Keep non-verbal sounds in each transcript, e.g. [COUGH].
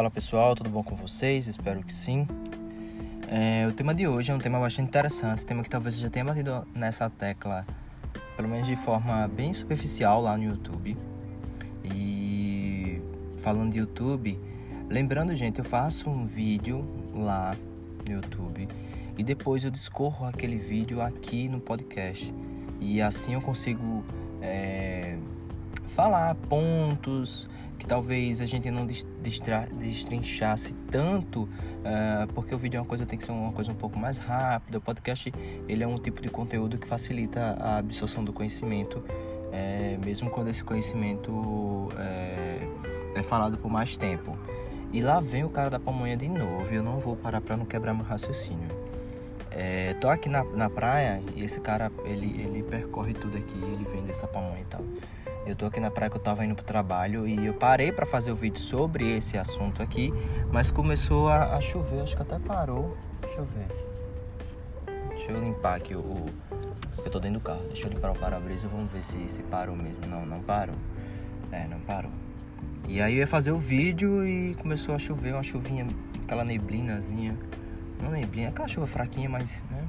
Fala pessoal, tudo bom com vocês? Espero que sim. É, o tema de hoje é um tema bastante interessante, tema que talvez eu já tenha batido nessa tecla, pelo menos de forma bem superficial lá no YouTube. E falando de YouTube, lembrando, gente, eu faço um vídeo lá no YouTube e depois eu discorro aquele vídeo aqui no podcast. E assim eu consigo é, falar pontos que talvez a gente não destrinchasse tanto, uh, porque o vídeo é uma coisa tem que ser uma coisa um pouco mais rápida. O podcast ele é um tipo de conteúdo que facilita a absorção do conhecimento, é, mesmo quando esse conhecimento é, é, falado por mais tempo. E lá vem o cara da pamonha de novo. E eu não vou parar para não quebrar meu raciocínio. É, tô aqui na, na praia e esse cara ele, ele percorre tudo aqui, ele vende essa pamonha e tal. Eu tô aqui na praia que eu tava indo pro trabalho e eu parei para fazer o vídeo sobre esse assunto aqui, mas começou a, a, chover, acho que até parou. Deixa eu ver. Deixa eu limpar aqui o. eu tô dentro do carro. Deixa eu limpar o para-brisa, vamos ver se, se parou mesmo. Não, não parou. É, não parou. E aí eu ia fazer o vídeo e começou a chover, uma chuvinha, aquela neblinazinha. Não neblina, aquela chuva fraquinha, mas, né?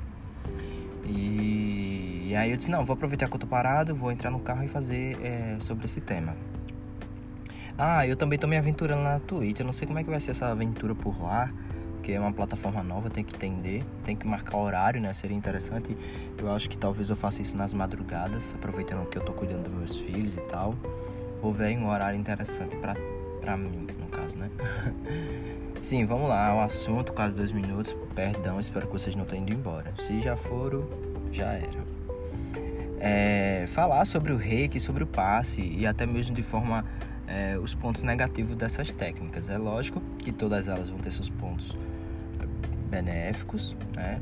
E, e, aí eu disse, não, vou aproveitar que eu tô parado, vou entrar no carro e fazer é, sobre esse tema. Ah, eu também tô me aventurando na Twitch, eu não sei como é que vai ser essa aventura por lá, que é uma plataforma nova, tem que entender, tem que marcar horário, né? Seria interessante. Eu acho que talvez eu faça isso nas madrugadas, aproveitando que eu tô cuidando dos meus filhos e tal. Ou vem um horário interessante pra, pra mim, no caso, né? [LAUGHS] Sim, vamos lá, o assunto, quase dois minutos. Perdão, espero que vocês não tenham ido embora. Se já foram, já era. É, falar sobre o reiki, sobre o passe e até mesmo de forma é, os pontos negativos dessas técnicas. É lógico que todas elas vão ter seus pontos benéficos, né?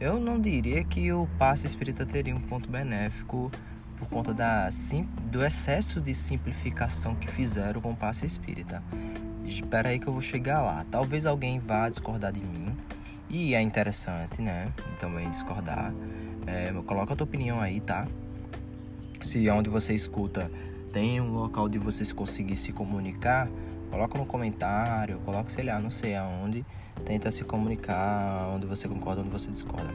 Eu não diria que o passe espírita teria um ponto benéfico por conta da, do excesso de simplificação que fizeram com o passe espírita. Espera aí que eu vou chegar lá. Talvez alguém vá discordar de mim. E é interessante, né? Também discordar. É, coloca a tua opinião aí, tá? Se onde você escuta tem um local de você conseguir se comunicar, coloca no comentário, coloca, sei lá, não sei aonde. Tenta se comunicar onde você concorda, onde você discorda.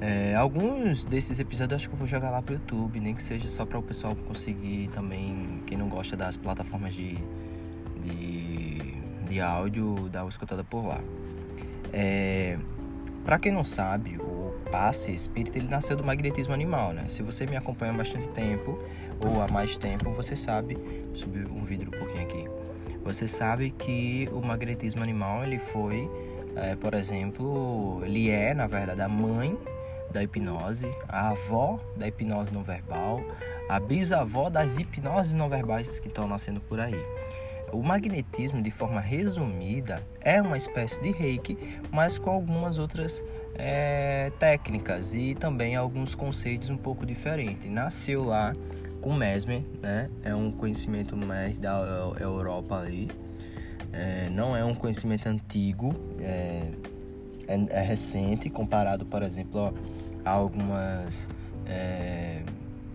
É, alguns desses episódios acho que eu vou jogar lá pro YouTube, nem que seja só para o pessoal conseguir também, quem não gosta das plataformas de de, de áudio da escutada por lá. É, para quem não sabe, o passe espírita ele nasceu do magnetismo animal, né? Se você me acompanha há bastante tempo ou há mais tempo, você sabe, subir um vidro um pouquinho aqui. Você sabe que o magnetismo animal ele foi, é, por exemplo, ele é na verdade a mãe da hipnose, a avó da hipnose não verbal, a bisavó das hipnoses não verbais que estão nascendo por aí. O magnetismo, de forma resumida, é uma espécie de reiki, mas com algumas outras é, técnicas e também alguns conceitos um pouco diferentes. Nasceu lá com Mesmer, né? É um conhecimento mais da Europa ali. É, não é um conhecimento antigo, é, é, é recente comparado, por exemplo, a algumas é,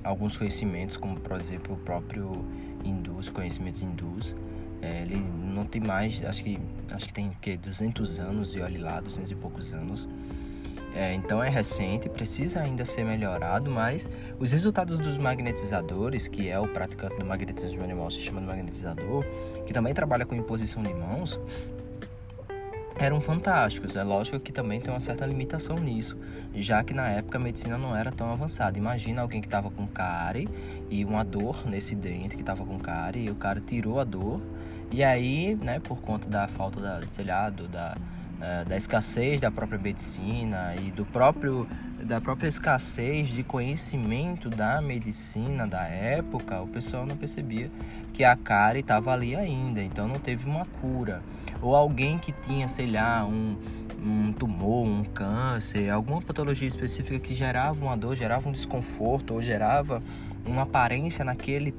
alguns conhecimentos, como por exemplo o próprio hindus, conhecimentos hindus. É, ele não tem mais, acho que, acho que tem que 200 anos e olhe lá, 200 e poucos anos. É, então é recente, precisa ainda ser melhorado, mas os resultados dos magnetizadores, que é o praticante do magnetismo animal, se chama de magnetizador, que também trabalha com imposição de mãos, eram fantásticos. É lógico que também tem uma certa limitação nisso, já que na época a medicina não era tão avançada. Imagina alguém que estava com cárie e uma dor nesse dente que estava com cárie e o cara tirou a dor e aí, né, por conta da falta da, sei lá, do, da, da escassez da própria medicina e do próprio da própria escassez de conhecimento da medicina da época, o pessoal não percebia que a cárie estava ali ainda, então não teve uma cura. Ou alguém que tinha, sei lá, um, um tumor, um câncer, alguma patologia específica que gerava uma dor, gerava um desconforto ou gerava uma aparência naquele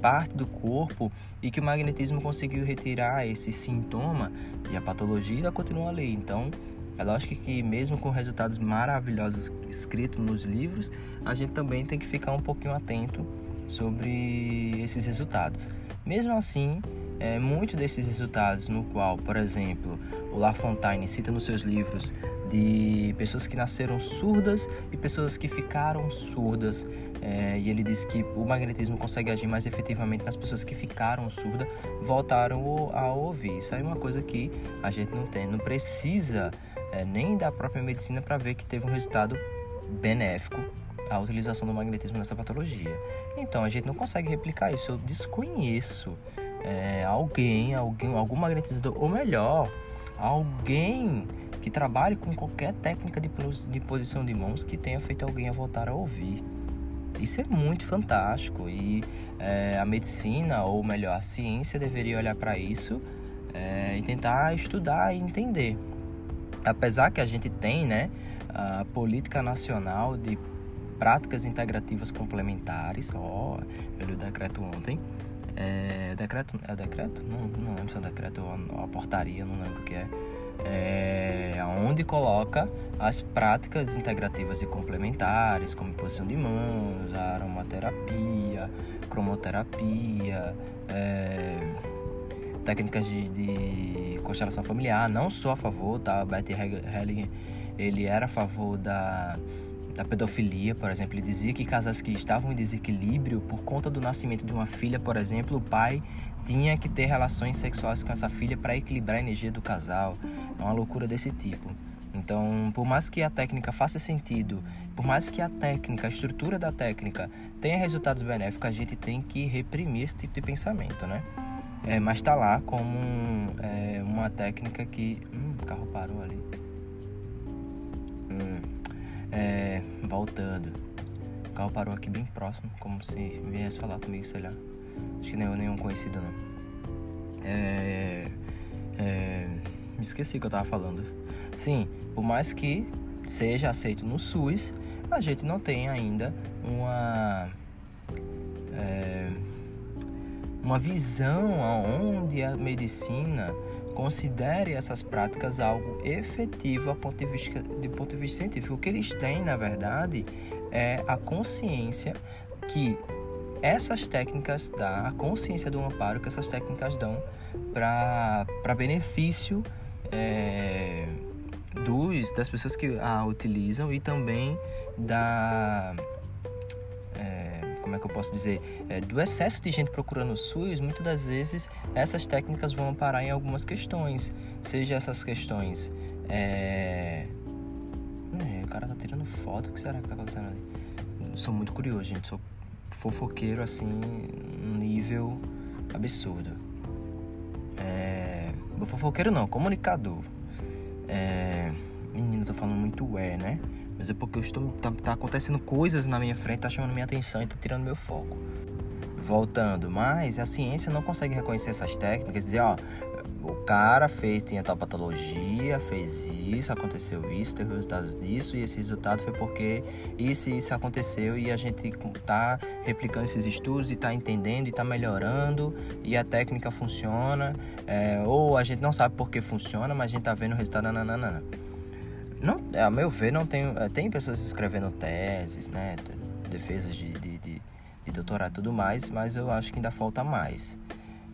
parte do corpo e que o magnetismo conseguiu retirar esse sintoma e a patologia continua ali. Então, é lógico que mesmo com resultados maravilhosos escritos nos livros, a gente também tem que ficar um pouquinho atento sobre esses resultados. Mesmo assim, é, muito desses resultados, no qual, por exemplo, o La Fontaine cita nos seus livros de pessoas que nasceram surdas e pessoas que ficaram surdas. É, e ele diz que o magnetismo consegue agir mais efetivamente nas pessoas que ficaram surdas, voltaram a ouvir. Isso é uma coisa que a gente não tem, não precisa é, nem da própria medicina para ver que teve um resultado benéfico a utilização do magnetismo nessa patologia. Então a gente não consegue replicar isso. Eu desconheço é, alguém, alguém, algum magnetizador, ou melhor, alguém que trabalhe com qualquer técnica de, de posição de mãos que tenha feito alguém a voltar a ouvir. Isso é muito fantástico e é, a medicina, ou melhor, a ciência deveria olhar para isso é, e tentar estudar e entender. Apesar que a gente tem né, a política nacional de práticas integrativas complementares, ó, oh, eu li o decreto ontem, é, decreto, é decreto? Não, não lembro se é decreto ou a portaria, não lembro o que é. É, onde coloca as práticas integrativas e complementares, como posição de mãos, aromaterapia, cromoterapia, é, técnicas de, de, constelação familiar. Não sou a favor, tá? Betty Helling, ele era a favor da da pedofilia, por exemplo. Ele dizia que casais que estavam em desequilíbrio por conta do nascimento de uma filha, por exemplo, o pai tinha que ter relações sexuais com essa filha para equilibrar a energia do casal. É uma loucura desse tipo. Então, por mais que a técnica faça sentido, por mais que a técnica, a estrutura da técnica tenha resultados benéficos, a gente tem que reprimir esse tipo de pensamento, né? É, mas está lá como é, uma técnica que. Hum, o carro parou ali. É, voltando. O carro parou aqui bem próximo, como se viesse falar comigo, sei lá. Acho que nem eu, nenhum conhecido não. É, é, me esqueci o que eu tava falando. Sim, por mais que seja aceito no SUS, a gente não tem ainda uma é, uma visão aonde a medicina considere essas práticas algo efetivo a ponto de vista, de ponto de vista científico. O que eles têm, na verdade, é a consciência que essas técnicas dão, a consciência do amparo que essas técnicas dão para benefício é, dos, das pessoas que a utilizam e também da como é que eu posso dizer, é, do excesso de gente procurando o SUS, muitas das vezes essas técnicas vão parar em algumas questões, seja essas questões. É... É, o cara tá tirando foto, o que será que tá acontecendo ali? Sou muito curioso, gente, sou fofoqueiro assim, um nível absurdo. É... Fofoqueiro não, comunicador. É... Menino, tô falando muito é, né? Mas é porque eu estou tá, tá acontecendo coisas na minha frente, tá chamando minha atenção e tá tirando meu foco. Voltando, mas a ciência não consegue reconhecer essas técnicas, dizer, ó, o cara fez, tinha tal patologia, fez isso, aconteceu isso, teve resultado disso, e esse resultado foi porque isso e isso aconteceu, e a gente tá replicando esses estudos e tá entendendo e tá melhorando, e a técnica funciona, é, ou a gente não sabe por que funciona, mas a gente tá vendo o resultado, nananana. Não, a meu ver, não tem. É, tem pessoas escrevendo teses, né? Defesas de, de, de, de doutorado e tudo mais, mas eu acho que ainda falta mais.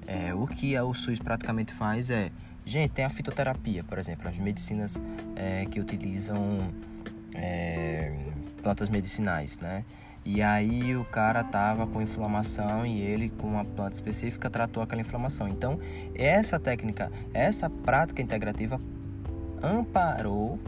É, o que o SUS praticamente faz é. Gente, tem a fitoterapia, por exemplo, as medicinas é, que utilizam é, plantas medicinais, né? E aí o cara tava com inflamação e ele com uma planta específica tratou aquela inflamação. Então, essa técnica, essa prática integrativa amparou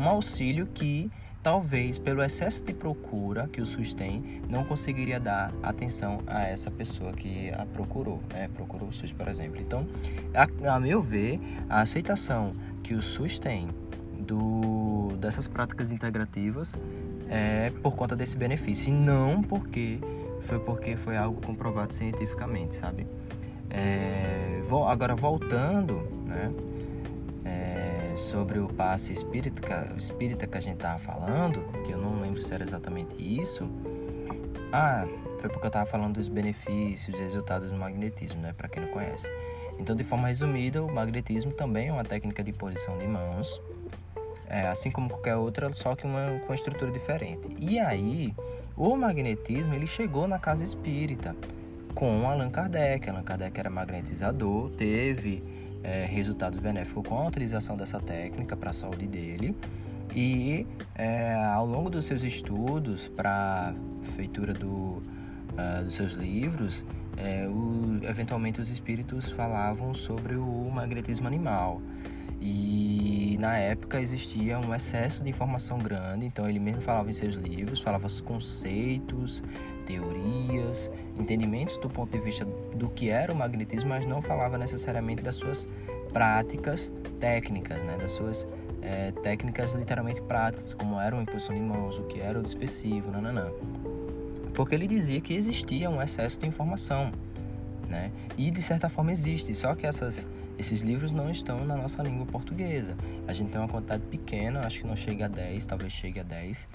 um auxílio que talvez pelo excesso de procura que o SUS tem, não conseguiria dar atenção a essa pessoa que a procurou, né? procurou o SUS, por exemplo. Então, a, a meu ver, a aceitação que o SUS tem do, dessas práticas integrativas é por conta desse benefício, e não porque foi porque foi algo comprovado cientificamente, sabe? É, vou, agora voltando, né? Sobre o passe espírita, espírita que a gente tava falando, que eu não lembro se era exatamente isso. Ah, foi porque eu tava falando dos benefícios e resultados do magnetismo, né, para quem não conhece. Então, de forma resumida, o magnetismo também é uma técnica de posição de mãos, é, assim como qualquer outra, só que uma, com uma estrutura diferente. E aí, o magnetismo ele chegou na casa espírita com Allan Kardec. Allan Kardec era magnetizador, teve é, resultados benéficos com a utilização dessa técnica para a saúde dele. E é, ao longo dos seus estudos para a feitura do, uh, dos seus livros, é, o, eventualmente os espíritos falavam sobre o magnetismo animal. E na época existia um excesso de informação grande, então ele mesmo falava em seus livros, falava os conceitos, teorias, entendimentos do ponto de vista do que era o magnetismo, mas não falava necessariamente das suas práticas técnicas, né? das suas é, técnicas literalmente práticas, como era a imposição de mãos, o que era o dispersivo, nananã. Porque ele dizia que existia um excesso de informação, né? E de certa forma existe, só que essas esses livros não estão na nossa língua portuguesa. A gente tem uma quantidade pequena, acho que não chega a 10, talvez chegue a 10,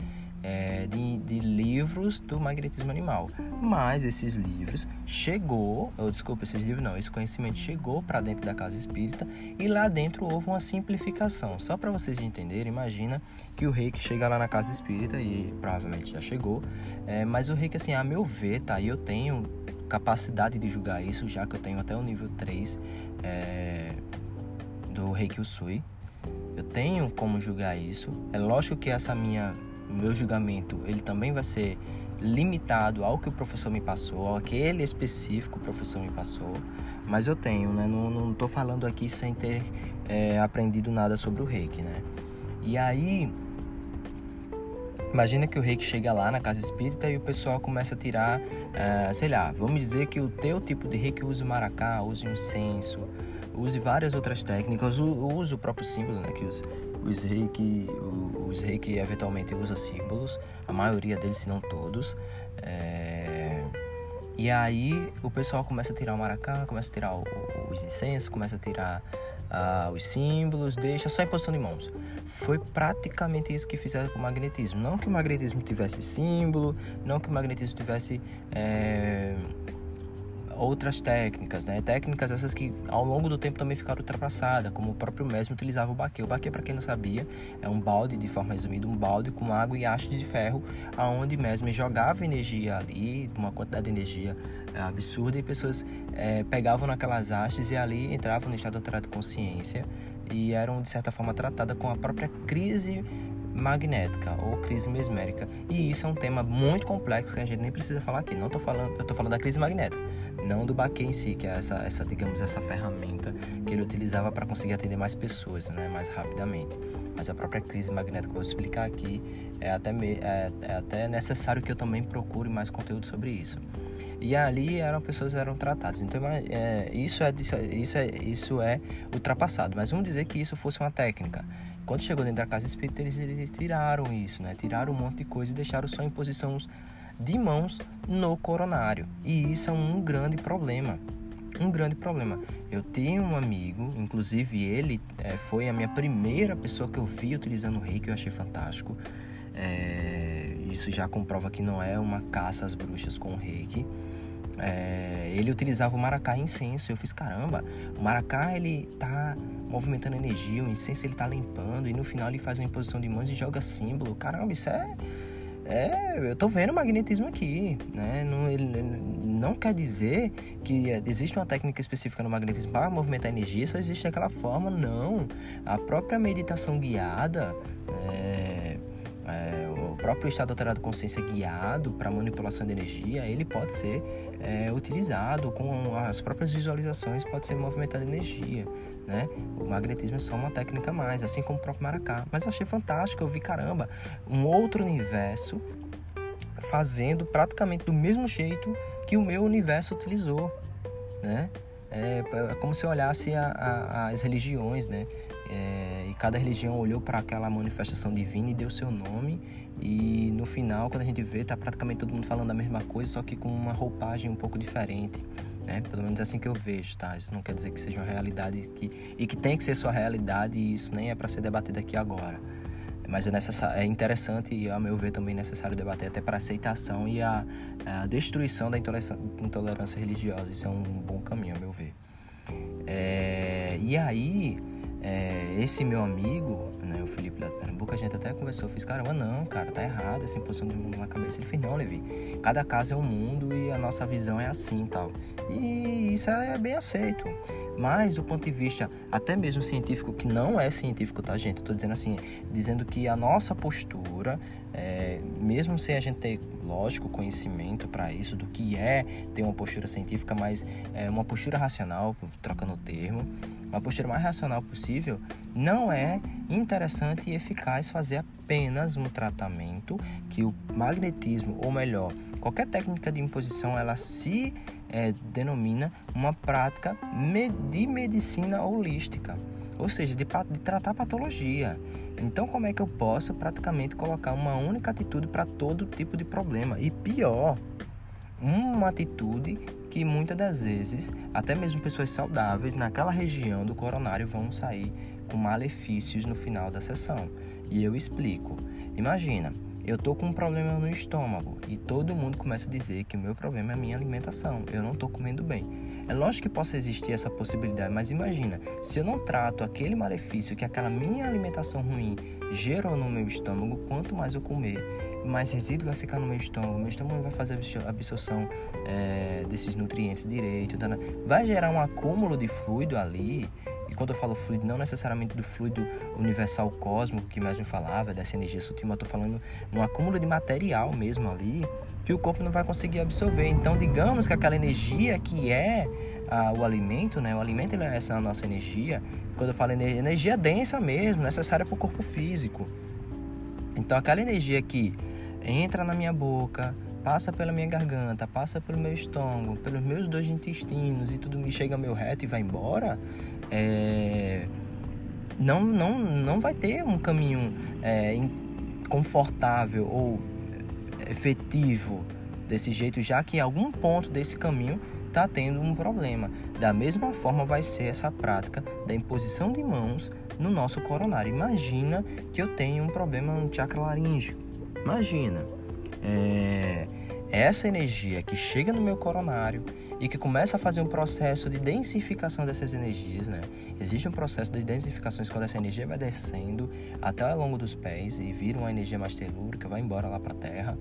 é, de, de, livros do magnetismo animal. Mas esses livros chegou, ou desculpa, esses livros não, esse conhecimento chegou para dentro da casa espírita e lá dentro houve uma simplificação. Só para vocês entenderem, imagina que o rei que chega lá na casa espírita e provavelmente já chegou, é, mas o rei que assim, a meu ver, tá, eu tenho capacidade de julgar isso, já que eu tenho até o nível 3 é, do Reiki Usui. Eu tenho como julgar isso. É lógico que essa minha meu julgamento, ele também vai ser limitado ao que o professor me passou, ao aquele específico professor me passou, mas eu tenho, né? Não estou falando aqui sem ter é, aprendido nada sobre o reiki, né? E aí, imagina que o reiki chega lá na casa espírita e o pessoal começa a tirar, é, sei lá, vamos dizer que o teu tipo de reiki usa o maracá, usa o incenso, use várias outras técnicas, use o próprio símbolo, né? Que os, os reiki, os reiki eventualmente usa símbolos, a maioria deles, se não todos. É... E aí o pessoal começa a tirar o maracá, começa a tirar o, os incensos, começa a tirar uh, os símbolos, deixa só em posição de mãos. Foi praticamente isso que fizeram com o magnetismo. Não que o magnetismo tivesse símbolo, não que o magnetismo tivesse. É outras técnicas, né? Técnicas essas que ao longo do tempo também ficaram ultrapassadas, como o próprio Mesme utilizava o baque. O baque, para quem não sabia, é um balde, de forma resumida, um balde com água e hastes de ferro, aonde Mesme jogava energia ali, uma quantidade de energia é, absurda, e pessoas é, pegavam naquelas hastes e ali entravam no estado alterado de consciência e eram, de certa forma, tratadas com a própria crise magnética ou crise mesmérica. E isso é um tema muito complexo que a gente nem precisa falar aqui. Não tô falando, eu estou falando da crise magnética não do baque em si, que é essa, essa digamos, essa ferramenta que ele utilizava para conseguir atender mais pessoas, né, mais rapidamente. Mas a própria crise magnética que eu vou explicar aqui é até, me, é, é até necessário que eu também procure mais conteúdo sobre isso. E ali eram pessoas eram tratadas. Então é, isso é isso é isso é ultrapassado. Mas vamos dizer que isso fosse uma técnica. Quando chegou dentro da casa espírita eles, eles tiraram isso, né? Tiraram um monte de coisa e deixaram só em posições de mãos no coronário. E isso é um grande problema. Um grande problema. Eu tenho um amigo, inclusive ele é, foi a minha primeira pessoa que eu vi utilizando o reiki, eu achei fantástico. É, isso já comprova que não é uma caça às bruxas com o reiki. É, ele utilizava o maracá e incenso. Eu fiz caramba, o maracá ele tá movimentando energia, o incenso ele tá limpando e no final ele faz uma imposição de mãos e joga símbolo. Caramba, isso é é, eu tô vendo magnetismo aqui, né? Não, ele, não quer dizer que existe uma técnica específica no magnetismo para movimentar energia, só existe daquela forma, não. A própria meditação guiada, é, é, o próprio estado alterado de consciência guiado para manipulação de energia, ele pode ser é, utilizado com as próprias visualizações, pode ser movimentado energia né? O magnetismo é só uma técnica a mais, assim como o próprio maracá. Mas eu achei fantástico, eu vi, caramba, um outro universo fazendo praticamente do mesmo jeito que o meu universo utilizou, né? É, é como se eu olhasse a, a, as religiões, né? É, e cada religião olhou para aquela manifestação divina e deu seu nome. E no final, quando a gente vê, tá praticamente todo mundo falando a mesma coisa, só que com uma roupagem um pouco diferente né? Pelo menos é assim que eu vejo, tá? Isso não quer dizer que seja uma realidade que, e que tem que ser sua realidade e isso nem é para ser debatido aqui agora. Mas é, necessário, é interessante e, a meu ver, também necessário debater até para aceitação e a, a destruição da intolerância, intolerância, religiosa. Isso é um bom caminho, a meu ver. É, e aí, é, esse meu amigo, né, o Felipe lá Pernambuco, a gente até conversou, eu fiz, caramba, não, cara, tá errado essa imposição de mundo na cabeça. Ele fez, não, Levi, cada casa é um mundo e a nossa visão é assim tal. E isso é bem aceito. Mas do ponto de vista até mesmo científico, que não é científico, tá, gente? Eu tô dizendo assim, dizendo que a nossa postura, é, mesmo sem a gente ter, lógico, conhecimento para isso, do que é ter uma postura científica, mas é uma postura racional, trocando o termo, uma postura mais racional possível, não é interessante e eficaz fazer apenas um tratamento que o magnetismo, ou melhor, qualquer técnica de imposição, ela se é, denomina uma prática de medicina holística, ou seja, de, de tratar patologia. Então, como é que eu posso praticamente colocar uma única atitude para todo tipo de problema? E pior, uma atitude que muitas das vezes, até mesmo pessoas saudáveis naquela região do coronário vão sair com malefícios no final da sessão. E eu explico. Imagina, eu tô com um problema no estômago e todo mundo começa a dizer que o meu problema é a minha alimentação, eu não tô comendo bem. É lógico que possa existir essa possibilidade, mas imagina, se eu não trato aquele malefício que aquela minha alimentação ruim gerou no meu estômago, quanto mais eu comer, mais resíduo vai ficar no meu estômago, meu estômago vai fazer a absorção é, desses nutrientes direito, vai gerar um acúmulo de fluido ali e quando eu falo fluido, não necessariamente do fluido universal cósmico que mais me falava, dessa energia sutil, mas eu tô falando um acúmulo de material mesmo ali que o corpo não vai conseguir absorver. Então, digamos que aquela energia que é ah, o alimento, né? O alimento é essa nossa energia. Quando eu falo energia, energia densa mesmo, necessária para o corpo físico. Então, aquela energia que entra na minha boca, passa pela minha garganta, passa pelo meu estômago, pelos meus dois intestinos e tudo me chega ao meu reto e vai embora, é, não, não, não vai ter um caminho é, confortável ou efetivo desse jeito, já que em algum ponto desse caminho está tendo um problema. Da mesma forma vai ser essa prática da imposição de mãos no nosso coronário. Imagina que eu tenho um problema no chakra laríngeo. Imagina. É, essa energia que chega no meu coronário e que começa a fazer um processo de densificação dessas energias, né? Existe um processo de densificação quando essa energia vai descendo até ao longo dos pés e vira uma energia mais telúrica, vai embora lá para a Terra.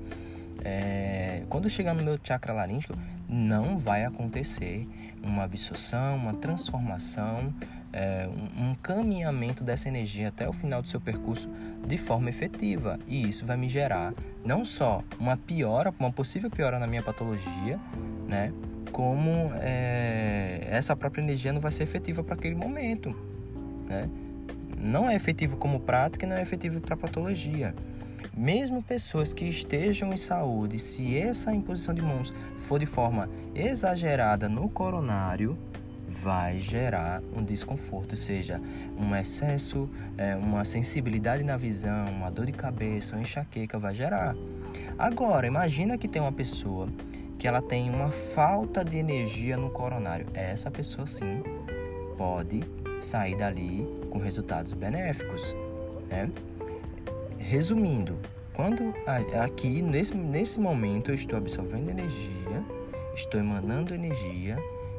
É... Quando chegar no meu chakra laríngeo, não vai acontecer uma absorção, uma transformação, é, um caminhamento dessa energia até o final do seu percurso de forma efetiva. E isso vai me gerar não só uma piora, uma possível piora na minha patologia, né? Como é, essa própria energia não vai ser efetiva para aquele momento. Né? Não é efetivo como prática e não é efetivo para patologia. Mesmo pessoas que estejam em saúde, se essa imposição de mãos for de forma exagerada no coronário, vai gerar um desconforto, seja um excesso, é, uma sensibilidade na visão, uma dor de cabeça, uma enxaqueca, vai gerar. Agora, imagina que tem uma pessoa que ela tem uma falta de energia no coronário. Essa pessoa sim pode sair dali com resultados benéficos, né? Resumindo, quando aqui nesse, nesse momento eu estou absorvendo energia, estou emanando energia,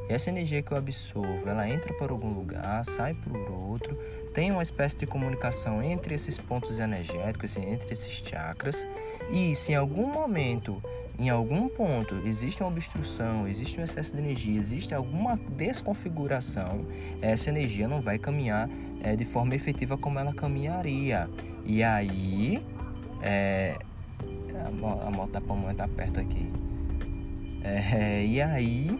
essa energia que eu absorvo, ela entra por algum lugar, sai por outro, tem uma espécie de comunicação entre esses pontos energéticos, entre esses chakras, e se em algum momento em algum ponto existe uma obstrução, existe um excesso de energia, existe alguma desconfiguração, essa energia não vai caminhar é, de forma efetiva como ela caminharia. E aí, é, a, moto da pamonha está perto aqui. É, e aí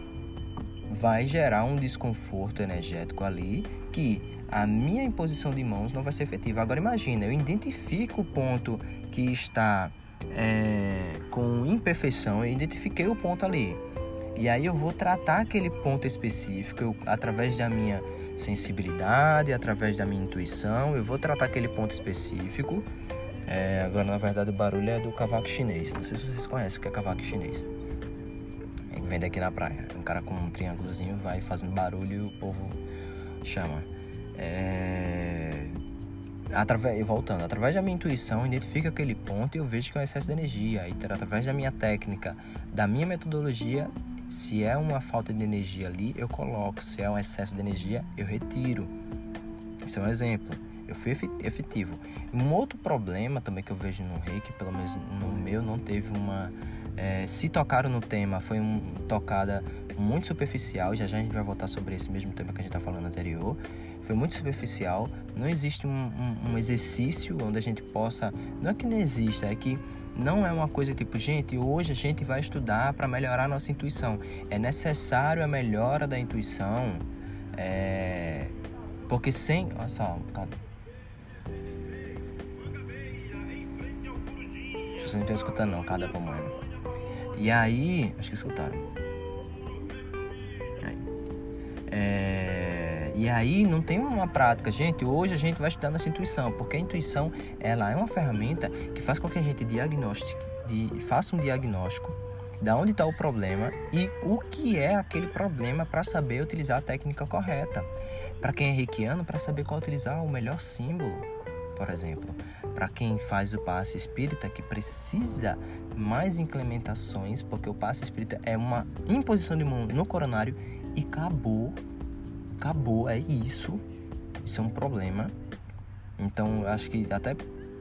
vai gerar um desconforto energético ali que a minha imposição de mãos não vai ser efetiva. Agora imagina, eu identifico o ponto que está é, com imperfeição, eu identifiquei o ponto ali. E aí eu vou tratar aquele ponto específico eu, através da minha sensibilidade, através da minha intuição, eu vou tratar aquele ponto específico. É, agora, na verdade, o barulho é do cavaco chinês. Não sei se vocês conhecem o que é cavaco chinês. É que vem daqui na praia. Um cara com um triângulozinho vai fazendo barulho e o povo chama. É através, voltando, através da minha intuição, identifico aquele ponto e eu vejo que é um excesso de energia. E através da minha técnica, da minha metodologia, se é uma falta de energia ali, eu coloco. Se é um excesso de energia, eu retiro. Esse é um exemplo. Eu fui efetivo. Um outro problema também que eu vejo no reiki, pelo menos no meu, não teve uma. É, se tocaram no tema, foi uma tocada muito superficial. Já já a gente vai voltar sobre esse mesmo tema que a gente está falando anterior. Foi muito superficial. Não existe um, um, um, exercício onde a gente possa. Não é que não exista, é que não é uma coisa tipo, gente, hoje a gente vai estudar para melhorar a nossa intuição. É necessário a melhora da intuição. É... Porque sem. Olha só, cara. Vocês não estão escutando não, cada pamonha. E aí. Acho que escutaram. Aí. É, e aí não tem uma prática. Gente, hoje a gente vai estudar nossa intuição, porque a intuição ela é uma ferramenta que faz com que a gente de, faça um diagnóstico da onde está o problema e o que é aquele problema para saber utilizar a técnica correta. Para quem é reikiano, para saber qual utilizar o melhor símbolo, por exemplo. Para quem faz o passe espírita, que precisa mais implementações, porque o passe espírita é uma imposição de mão no coronário e acabou. Acabou, é isso. Isso é um problema. Então, acho que até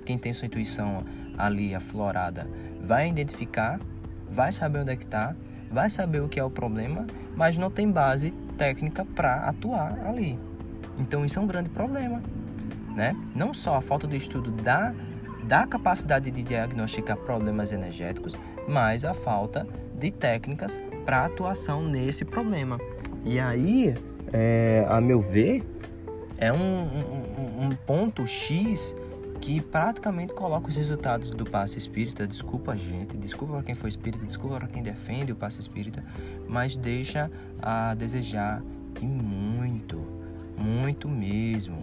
quem tem sua intuição ali aflorada vai identificar, vai saber onde é que está, vai saber o que é o problema, mas não tem base técnica para atuar ali. Então isso é um grande problema, né? Não só a falta do estudo da da capacidade de diagnosticar problemas energéticos, mas a falta de técnicas para atuação nesse problema. E aí, é, a meu ver, é um, um, um ponto X que praticamente coloca os resultados do passe espírita. Desculpa, gente, desculpa para quem foi espírita, desculpa para quem defende o passe espírita, mas deixa a desejar e muito, muito mesmo,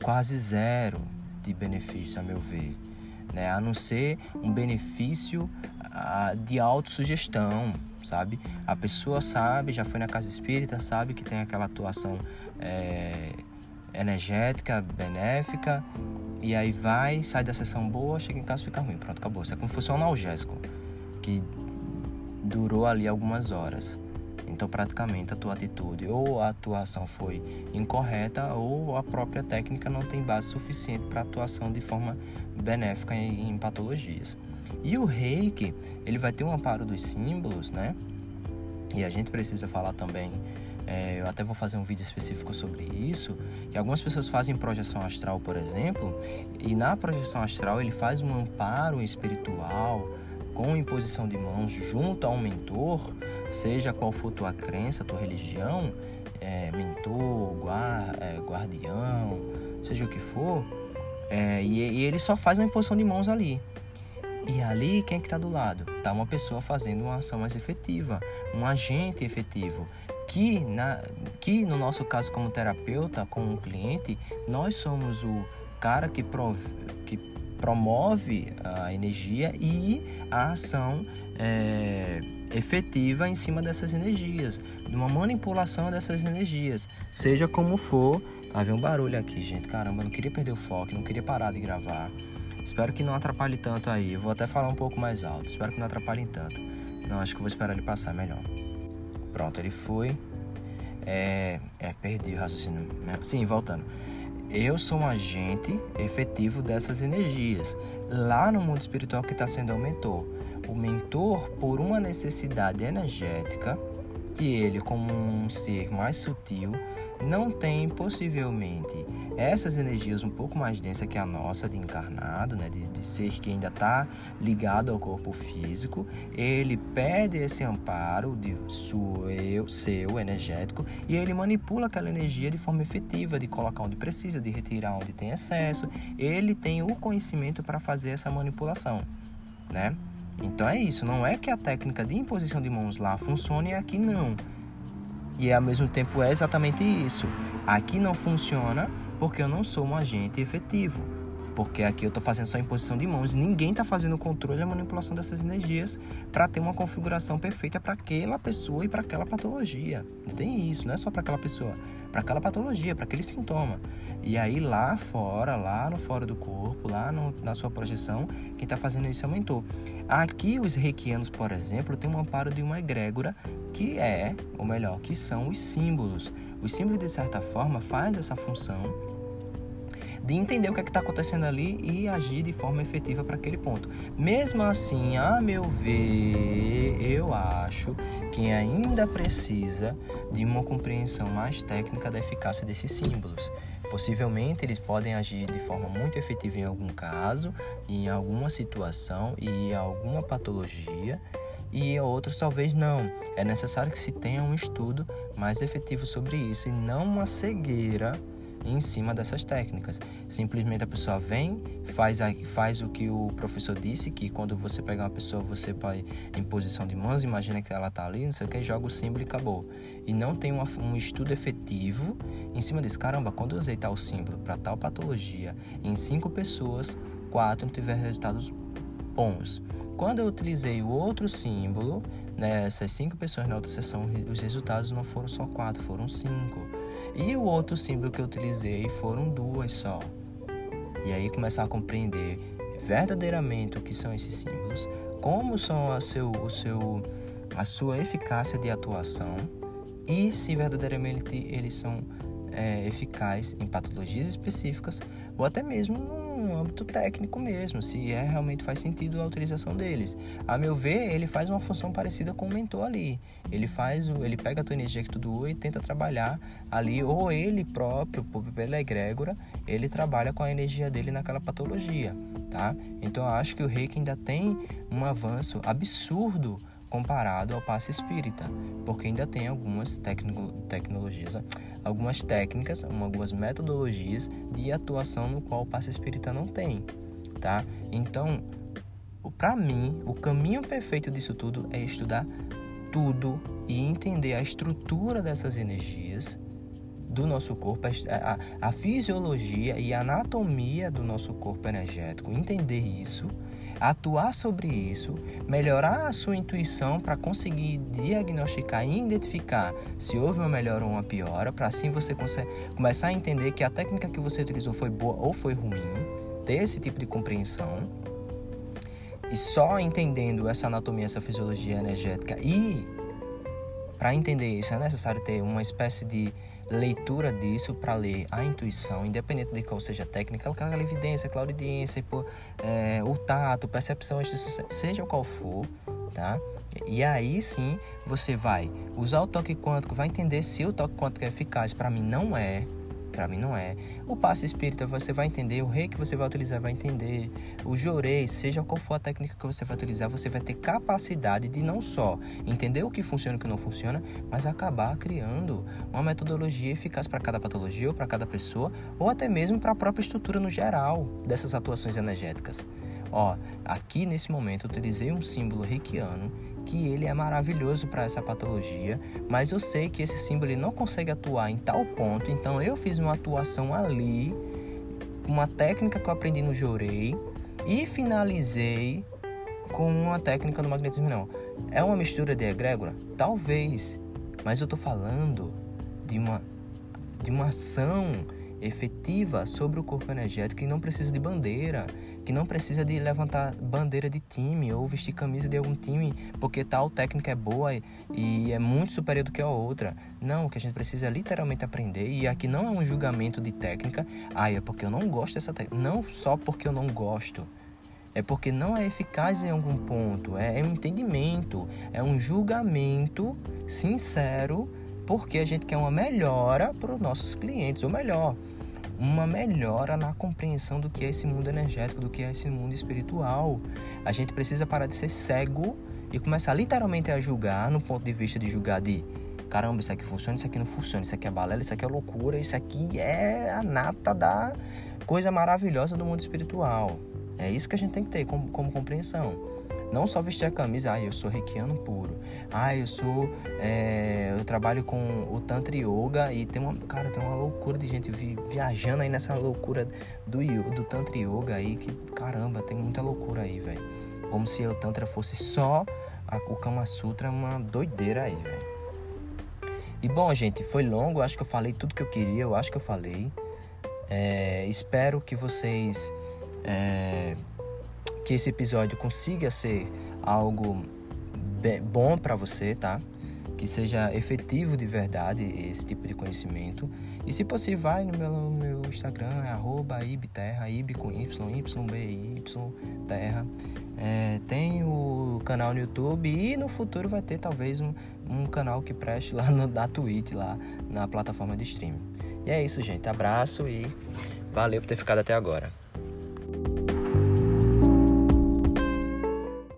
quase zero de benefício, a meu ver. Né? A não ser um benefício uh, de autossugestão, sabe? A pessoa sabe, já foi na casa espírita, sabe que tem aquela atuação é, energética, benéfica, e aí vai, sai da sessão boa, chega em casa fica ruim, pronto, acabou. Isso é como se fosse um analgésico, que durou ali algumas horas. Então, praticamente, a tua atitude ou a atuação foi incorreta ou a própria técnica não tem base suficiente para atuação de forma benéfica em, em, patologias. E o reiki, ele vai ter um amparo dos símbolos, né? E a gente precisa falar também é, eu até vou fazer um vídeo específico sobre isso, que algumas pessoas fazem projeção astral, por exemplo, e na projeção astral ele faz um amparo espiritual com imposição de mãos junto a um mentor, seja qual for tua crença, tua religião, é, mentor, guard, é, guardião, seja o que for, é, e, e, ele só faz uma imposição de mãos ali. E ali, quem é que está do lado? Está uma pessoa fazendo uma ação mais efetiva, um agente efetivo que, na, que no nosso caso como terapeuta, como cliente, nós somos o cara que, prov, que promove a energia e a ação é, efetiva em cima dessas energias, de uma manipulação dessas energias, seja como for. Tá vendo um barulho aqui, gente? Caramba, não queria perder o foco, não queria parar de gravar. Espero que não atrapalhe tanto aí. Eu vou até falar um pouco mais alto. Espero que não atrapalhe tanto. Não, acho que vou esperar ele passar melhor. Pronto, ele foi. É, é perdi o raciocínio. Sim, voltando. Eu sou um agente efetivo dessas energias. Lá no mundo espiritual que está sendo o mentor. O mentor, por uma necessidade energética, que ele, como um ser mais sutil, não tem possivelmente essas energias um pouco mais densas que a nossa de encarnado, né, de, de ser que ainda está ligado ao corpo físico, ele pede esse amparo de seu, seu energético e ele manipula aquela energia de forma efetiva, de colocar onde precisa, de retirar onde tem excesso. Ele tem o conhecimento para fazer essa manipulação, né? Então é isso, não é que a técnica de imposição de mãos lá funcione e aqui não e ao mesmo tempo é exatamente isso. Aqui não funciona porque eu não sou um agente efetivo. Porque aqui eu estou fazendo só imposição de mãos. Ninguém está fazendo o controle e a manipulação dessas energias para ter uma configuração perfeita para aquela pessoa e para aquela patologia. Não tem isso, não é só para aquela pessoa, para aquela patologia, para aquele sintoma. E aí lá fora, lá no fora do corpo, lá no, na sua projeção, quem está fazendo isso é o mentor. Aqui os reikianos, por exemplo, tem um amparo de uma egrégora que é, ou melhor, que são os símbolos. Os símbolos, de certa forma, faz essa função de entender o que é está acontecendo ali e agir de forma efetiva para aquele ponto. Mesmo assim, a meu ver, eu acho que ainda precisa de uma compreensão mais técnica da eficácia desses símbolos. Possivelmente eles podem agir de forma muito efetiva em algum caso, em alguma situação e alguma patologia, e outros talvez não. É necessário que se tenha um estudo mais efetivo sobre isso e não uma cegueira em cima dessas técnicas. Simplesmente a pessoa vem, faz, a, faz o que o professor disse, que quando você pegar uma pessoa, você vai em posição de mãos, imagina que ela está ali, não sei o que, joga o símbolo e acabou. E não tem uma, um estudo efetivo em cima disso. Caramba, quando eu usei tal símbolo para tal patologia, em cinco pessoas, quatro tiveram resultados bons. Quando eu utilizei o outro símbolo, nessas né, cinco pessoas na outra sessão, os resultados não foram só quatro, foram cinco. E o outro símbolo que eu utilizei foram duas só. E aí começar a compreender verdadeiramente o que são esses símbolos, como são a, seu, o seu, a sua eficácia de atuação e se verdadeiramente eles são é, eficazes em patologias específicas ou até mesmo no âmbito técnico mesmo, se é realmente faz sentido a utilização deles. A meu ver, ele faz uma função parecida com o mentor ali. Ele faz, o, ele pega a tua energia que tu doou e tenta trabalhar ali, ou ele próprio, pela egrégora, ele trabalha com a energia dele naquela patologia, tá? Então eu acho que o reiki ainda tem um avanço absurdo comparado ao passe espírita, porque ainda tem algumas tecnologias, né? Algumas técnicas, algumas metodologias de atuação no qual o passe espírita não tem, tá? Então, para mim, o caminho perfeito disso tudo é estudar tudo e entender a estrutura dessas energias do nosso corpo, a, a, a fisiologia e a anatomia do nosso corpo energético, entender isso atuar sobre isso, melhorar a sua intuição para conseguir diagnosticar e identificar se houve uma melhora ou uma piora, para assim você começar a entender que a técnica que você utilizou foi boa ou foi ruim, ter esse tipo de compreensão. E só entendendo essa anatomia, essa fisiologia energética e para entender isso é necessário ter uma espécie de leitura disso para ler a intuição, independente de qual seja a técnica, aquela evidência, clarividência, é, o tato, percepção, seja qual for, tá? E aí sim você vai usar o toque quântico, vai entender se o toque quântico é eficaz. Para mim não é, para mim não é. O passe espírita você vai entender, o rei que você vai utilizar vai entender, o jorei, seja qual for a técnica que você vai utilizar, você vai ter capacidade de não só entender o que funciona e o que não funciona, mas acabar criando uma metodologia eficaz para cada patologia ou para cada pessoa, ou até mesmo para a própria estrutura no geral dessas atuações energéticas. Ó, aqui nesse momento eu utilizei um símbolo reikiano que ele é maravilhoso para essa patologia, mas eu sei que esse símbolo ele não consegue atuar em tal ponto, então eu fiz uma atuação ali, uma técnica que eu aprendi no Jorei e finalizei com uma técnica no magnetismo não. É uma mistura de egrégora? Talvez, mas eu estou falando de uma de uma ação efetiva sobre o corpo energético e não precisa de bandeira, que não precisa de levantar bandeira de time ou vestir camisa de algum time porque tal técnica é boa e é muito superior do que a outra. Não, o que a gente precisa é literalmente aprender e aqui não é um julgamento de técnica, ah, é porque eu não gosto dessa técnica. Não só porque eu não gosto. É porque não é eficaz em algum ponto, é um entendimento, é um julgamento sincero porque a gente quer uma melhora para os nossos clientes, ou melhor, uma melhora na compreensão do que é esse mundo energético, do que é esse mundo espiritual. A gente precisa parar de ser cego e começar literalmente a julgar no ponto de vista de julgar de caramba, isso aqui funciona, isso aqui não funciona, isso aqui é balela, isso aqui é loucura, isso aqui é a nata da coisa maravilhosa do mundo espiritual. É isso que a gente tem que ter como, como compreensão. Não só vestir a camisa, ah, eu sou reikiano puro. Ah, eu sou. É, eu trabalho com o Tantra Yoga e tem uma. Cara, tem uma loucura de gente vi, viajando aí nessa loucura do, do Tantra Yoga aí, que caramba, tem muita loucura aí, velho. Como se o Tantra fosse só a, o Kama Sutra, uma doideira aí, velho. E bom, gente, foi longo, acho que eu falei tudo que eu queria, eu acho que eu falei. É, espero que vocês. É, que esse episódio consiga ser algo bom para você, tá? que seja efetivo de verdade esse tipo de conhecimento. E se possível, vai no meu, meu Instagram, é ibterra, ib com y, y, y, terra. É, tem o canal no YouTube e no futuro vai ter talvez um, um canal que preste lá no, na Twitch, lá na plataforma de streaming. E é isso, gente. Abraço e valeu por ter ficado até agora.